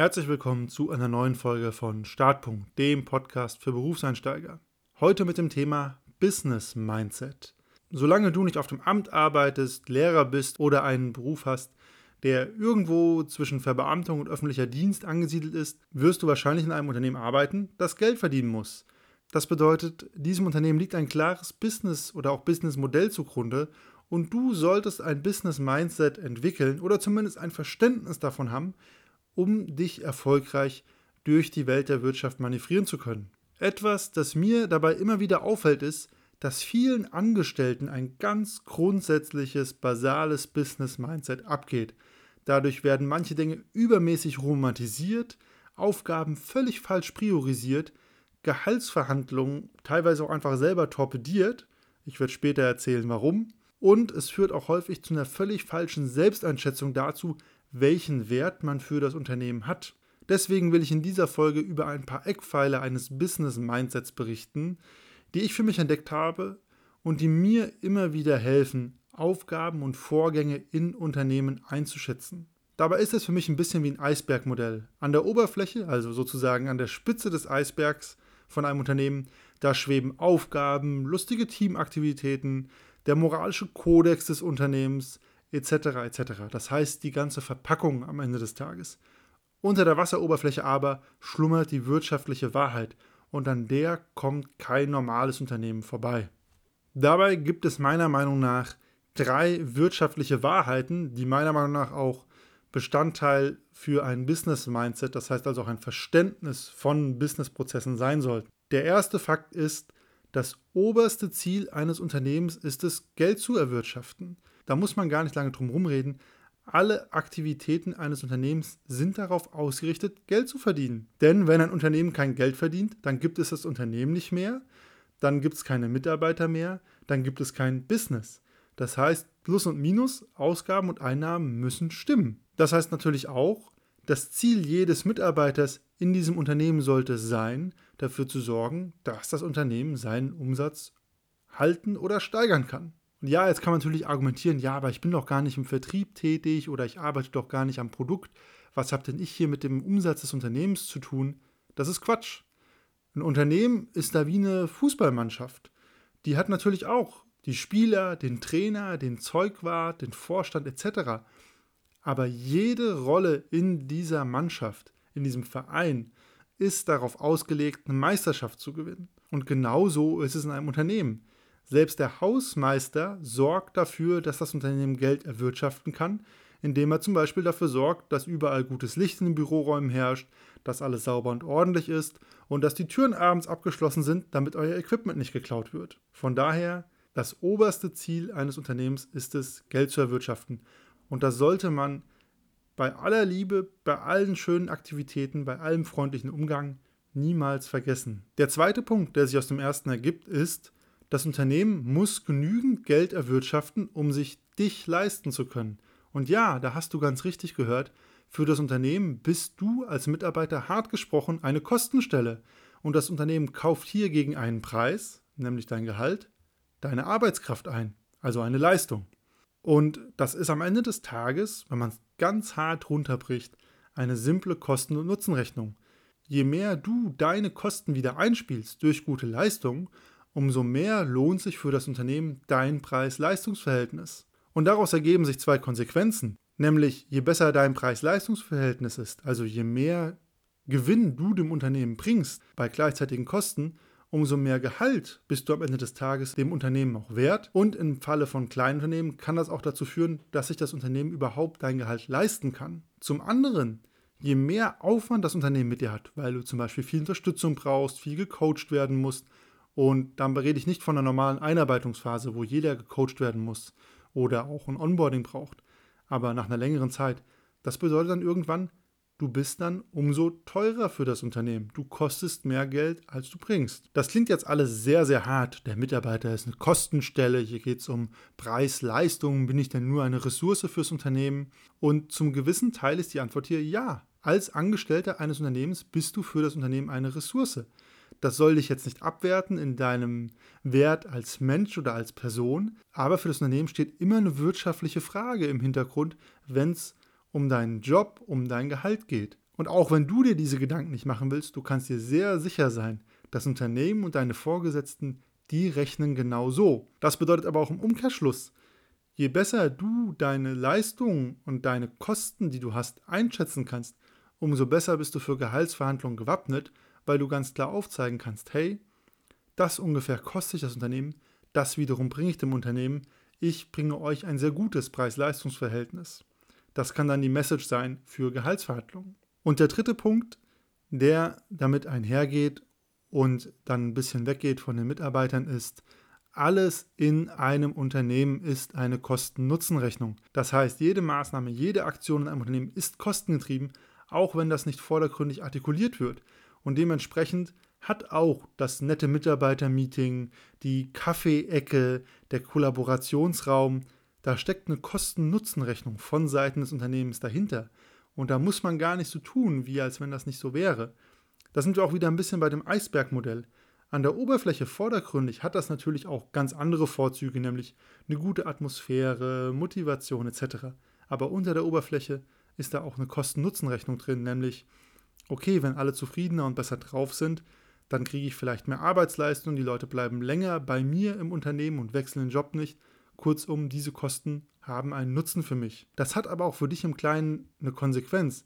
Herzlich willkommen zu einer neuen Folge von Startpunkt, dem Podcast für Berufseinsteiger. Heute mit dem Thema Business Mindset. Solange du nicht auf dem Amt arbeitest, Lehrer bist oder einen Beruf hast, der irgendwo zwischen Verbeamtung und öffentlicher Dienst angesiedelt ist, wirst du wahrscheinlich in einem Unternehmen arbeiten, das Geld verdienen muss. Das bedeutet, diesem Unternehmen liegt ein klares Business oder auch Businessmodell zugrunde und du solltest ein Business Mindset entwickeln oder zumindest ein Verständnis davon haben, um dich erfolgreich durch die Welt der Wirtschaft manövrieren zu können. Etwas, das mir dabei immer wieder auffällt, ist, dass vielen Angestellten ein ganz grundsätzliches, basales Business-Mindset abgeht. Dadurch werden manche Dinge übermäßig romantisiert, Aufgaben völlig falsch priorisiert, Gehaltsverhandlungen teilweise auch einfach selber torpediert. Ich werde später erzählen, warum. Und es führt auch häufig zu einer völlig falschen Selbsteinschätzung dazu, welchen Wert man für das Unternehmen hat. Deswegen will ich in dieser Folge über ein paar Eckpfeiler eines Business Mindsets berichten, die ich für mich entdeckt habe und die mir immer wieder helfen, Aufgaben und Vorgänge in Unternehmen einzuschätzen. Dabei ist es für mich ein bisschen wie ein Eisbergmodell. An der Oberfläche, also sozusagen an der Spitze des Eisbergs von einem Unternehmen, da schweben Aufgaben, lustige Teamaktivitäten, der moralische Kodex des Unternehmens, etc. etc. Das heißt die ganze Verpackung am Ende des Tages. Unter der Wasseroberfläche aber schlummert die wirtschaftliche Wahrheit und an der kommt kein normales Unternehmen vorbei. Dabei gibt es meiner Meinung nach drei wirtschaftliche Wahrheiten, die meiner Meinung nach auch Bestandteil für ein Business Mindset, das heißt also auch ein Verständnis von Businessprozessen sein sollten. Der erste Fakt ist, das oberste Ziel eines Unternehmens ist es, Geld zu erwirtschaften. Da muss man gar nicht lange drum rumreden. Alle Aktivitäten eines Unternehmens sind darauf ausgerichtet, Geld zu verdienen. Denn wenn ein Unternehmen kein Geld verdient, dann gibt es das Unternehmen nicht mehr, dann gibt es keine Mitarbeiter mehr, dann gibt es kein Business. Das heißt, Plus und Minus, Ausgaben und Einnahmen müssen stimmen. Das heißt natürlich auch, das Ziel jedes Mitarbeiters in diesem Unternehmen sollte sein, dafür zu sorgen, dass das Unternehmen seinen Umsatz halten oder steigern kann. Und ja, jetzt kann man natürlich argumentieren, ja, aber ich bin doch gar nicht im Vertrieb tätig oder ich arbeite doch gar nicht am Produkt. Was habe denn ich hier mit dem Umsatz des Unternehmens zu tun? Das ist Quatsch. Ein Unternehmen ist da wie eine Fußballmannschaft. Die hat natürlich auch die Spieler, den Trainer, den Zeugwart, den Vorstand etc. Aber jede Rolle in dieser Mannschaft, in diesem Verein, ist darauf ausgelegt, eine Meisterschaft zu gewinnen. Und genauso ist es in einem Unternehmen. Selbst der Hausmeister sorgt dafür, dass das Unternehmen Geld erwirtschaften kann, indem er zum Beispiel dafür sorgt, dass überall gutes Licht in den Büroräumen herrscht, dass alles sauber und ordentlich ist und dass die Türen abends abgeschlossen sind, damit euer Equipment nicht geklaut wird. Von daher, das oberste Ziel eines Unternehmens ist es, Geld zu erwirtschaften. Und das sollte man bei aller Liebe, bei allen schönen Aktivitäten, bei allem freundlichen Umgang niemals vergessen. Der zweite Punkt, der sich aus dem ersten ergibt, ist, das Unternehmen muss genügend Geld erwirtschaften, um sich dich leisten zu können. Und ja, da hast du ganz richtig gehört, für das Unternehmen bist du als Mitarbeiter hart gesprochen eine Kostenstelle. Und das Unternehmen kauft hier gegen einen Preis, nämlich dein Gehalt, deine Arbeitskraft ein, also eine Leistung. Und das ist am Ende des Tages, wenn man es ganz hart runterbricht, eine simple Kosten- und Nutzenrechnung. Je mehr du deine Kosten wieder einspielst durch gute Leistung, umso mehr lohnt sich für das Unternehmen dein Preis-Leistungs-Verhältnis. Und daraus ergeben sich zwei Konsequenzen. Nämlich, je besser dein Preis-Leistungs-Verhältnis ist, also je mehr Gewinn du dem Unternehmen bringst bei gleichzeitigen Kosten, umso mehr Gehalt bist du am Ende des Tages dem Unternehmen auch wert. Und im Falle von kleinen Unternehmen kann das auch dazu führen, dass sich das Unternehmen überhaupt dein Gehalt leisten kann. Zum anderen, je mehr Aufwand das Unternehmen mit dir hat, weil du zum Beispiel viel Unterstützung brauchst, viel gecoacht werden musst, und dann rede ich nicht von einer normalen Einarbeitungsphase, wo jeder gecoacht werden muss oder auch ein Onboarding braucht, aber nach einer längeren Zeit. Das bedeutet dann irgendwann, du bist dann umso teurer für das Unternehmen. Du kostest mehr Geld, als du bringst. Das klingt jetzt alles sehr, sehr hart. Der Mitarbeiter ist eine Kostenstelle. Hier geht es um Preis, Leistung. Bin ich denn nur eine Ressource fürs Unternehmen? Und zum gewissen Teil ist die Antwort hier ja. Als Angestellter eines Unternehmens bist du für das Unternehmen eine Ressource. Das soll dich jetzt nicht abwerten in deinem Wert als Mensch oder als Person, aber für das Unternehmen steht immer eine wirtschaftliche Frage im Hintergrund, wenn es um deinen Job, um dein Gehalt geht. Und auch wenn du dir diese Gedanken nicht machen willst, du kannst dir sehr sicher sein, das Unternehmen und deine Vorgesetzten, die rechnen genau so. Das bedeutet aber auch im Umkehrschluss, je besser du deine Leistungen und deine Kosten, die du hast, einschätzen kannst, umso besser bist du für Gehaltsverhandlungen gewappnet, weil du ganz klar aufzeigen kannst, hey, das ungefähr kostet das Unternehmen, das wiederum bringe ich dem Unternehmen, ich bringe euch ein sehr gutes Preis-Leistungs-Verhältnis. Das kann dann die Message sein für Gehaltsverhandlungen. Und der dritte Punkt, der damit einhergeht und dann ein bisschen weggeht von den Mitarbeitern, ist, alles in einem Unternehmen ist eine Kosten-Nutzen-Rechnung. Das heißt, jede Maßnahme, jede Aktion in einem Unternehmen ist kostengetrieben, auch wenn das nicht vordergründig artikuliert wird. Und dementsprechend hat auch das nette Mitarbeiter-Meeting, die Kaffeeecke, der Kollaborationsraum, da steckt eine Kosten-Nutzen-Rechnung von Seiten des Unternehmens dahinter. Und da muss man gar nicht so tun, wie als wenn das nicht so wäre. Da sind wir auch wieder ein bisschen bei dem Eisbergmodell. An der Oberfläche vordergründig hat das natürlich auch ganz andere Vorzüge, nämlich eine gute Atmosphäre, Motivation etc. Aber unter der Oberfläche ist da auch eine Kosten-Nutzen-Rechnung drin, nämlich, okay, wenn alle zufriedener und besser drauf sind, dann kriege ich vielleicht mehr Arbeitsleistung, die Leute bleiben länger bei mir im Unternehmen und wechseln den Job nicht. Kurzum, diese Kosten haben einen Nutzen für mich. Das hat aber auch für dich im Kleinen eine Konsequenz.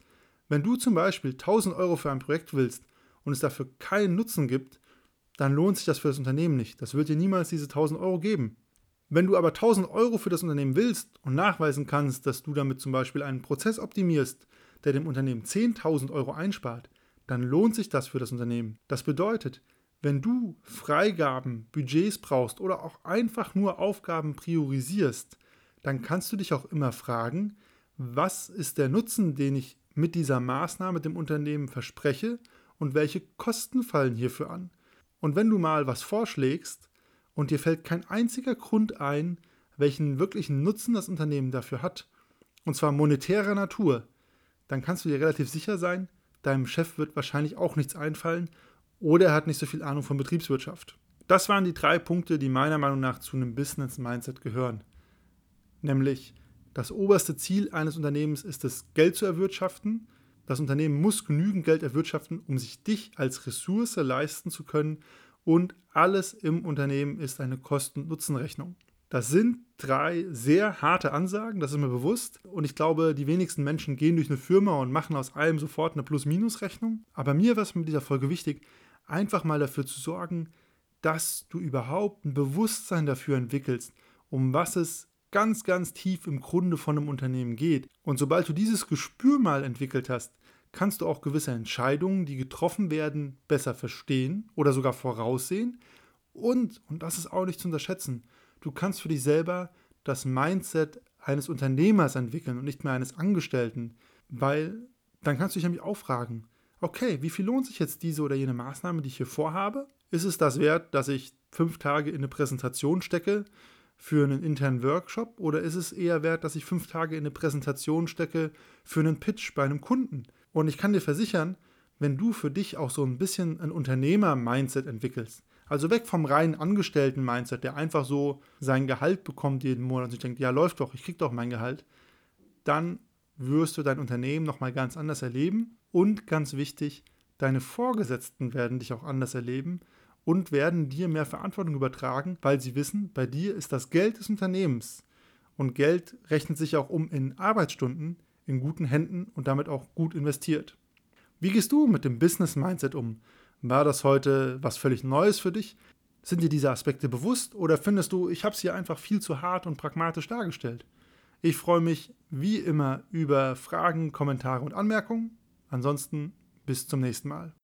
Wenn du zum Beispiel 1000 Euro für ein Projekt willst und es dafür keinen Nutzen gibt, dann lohnt sich das für das Unternehmen nicht. Das wird dir niemals diese 1000 Euro geben. Wenn du aber 1000 Euro für das Unternehmen willst und nachweisen kannst, dass du damit zum Beispiel einen Prozess optimierst, der dem Unternehmen 10.000 Euro einspart, dann lohnt sich das für das Unternehmen. Das bedeutet, wenn du Freigaben, Budgets brauchst oder auch einfach nur Aufgaben priorisierst, dann kannst du dich auch immer fragen, was ist der Nutzen, den ich mit dieser Maßnahme dem Unternehmen verspreche und welche Kosten fallen hierfür an. Und wenn du mal was vorschlägst und dir fällt kein einziger Grund ein, welchen wirklichen Nutzen das Unternehmen dafür hat, und zwar monetärer Natur, dann kannst du dir relativ sicher sein, deinem Chef wird wahrscheinlich auch nichts einfallen oder er hat nicht so viel Ahnung von Betriebswirtschaft. Das waren die drei Punkte, die meiner Meinung nach zu einem Business Mindset gehören. Nämlich, das oberste Ziel eines Unternehmens ist es, Geld zu erwirtschaften. Das Unternehmen muss genügend Geld erwirtschaften, um sich dich als Ressource leisten zu können. Und alles im Unternehmen ist eine Kosten-Nutzen-Rechnung. Das sind drei sehr harte Ansagen, das ist mir bewusst. Und ich glaube, die wenigsten Menschen gehen durch eine Firma und machen aus allem sofort eine Plus-Minus-Rechnung. Aber mir war es mit dieser Folge wichtig, einfach mal dafür zu sorgen, dass du überhaupt ein Bewusstsein dafür entwickelst, um was es ganz, ganz tief im Grunde von einem Unternehmen geht. Und sobald du dieses Gespür mal entwickelt hast, kannst du auch gewisse Entscheidungen, die getroffen werden, besser verstehen oder sogar voraussehen. Und, und das ist auch nicht zu unterschätzen, du kannst für dich selber das Mindset eines Unternehmers entwickeln und nicht mehr eines Angestellten, weil dann kannst du dich nämlich auch fragen, okay, wie viel lohnt sich jetzt diese oder jene Maßnahme, die ich hier vorhabe? Ist es das wert, dass ich fünf Tage in eine Präsentation stecke für einen internen Workshop oder ist es eher wert, dass ich fünf Tage in eine Präsentation stecke für einen Pitch bei einem Kunden? Und ich kann dir versichern, wenn du für dich auch so ein bisschen ein Unternehmer-Mindset entwickelst, also weg vom reinen Angestellten-Mindset, der einfach so sein Gehalt bekommt jeden Monat und sich denkt, ja, läuft doch, ich krieg doch mein Gehalt. Dann wirst du dein Unternehmen nochmal ganz anders erleben. Und ganz wichtig, deine Vorgesetzten werden dich auch anders erleben und werden dir mehr Verantwortung übertragen, weil sie wissen, bei dir ist das Geld des Unternehmens. Und Geld rechnet sich auch um in Arbeitsstunden, in guten Händen und damit auch gut investiert. Wie gehst du mit dem Business Mindset um? War das heute was völlig Neues für dich? Sind dir diese Aspekte bewusst oder findest du, ich habe es hier einfach viel zu hart und pragmatisch dargestellt? Ich freue mich wie immer über Fragen, Kommentare und Anmerkungen. Ansonsten bis zum nächsten Mal.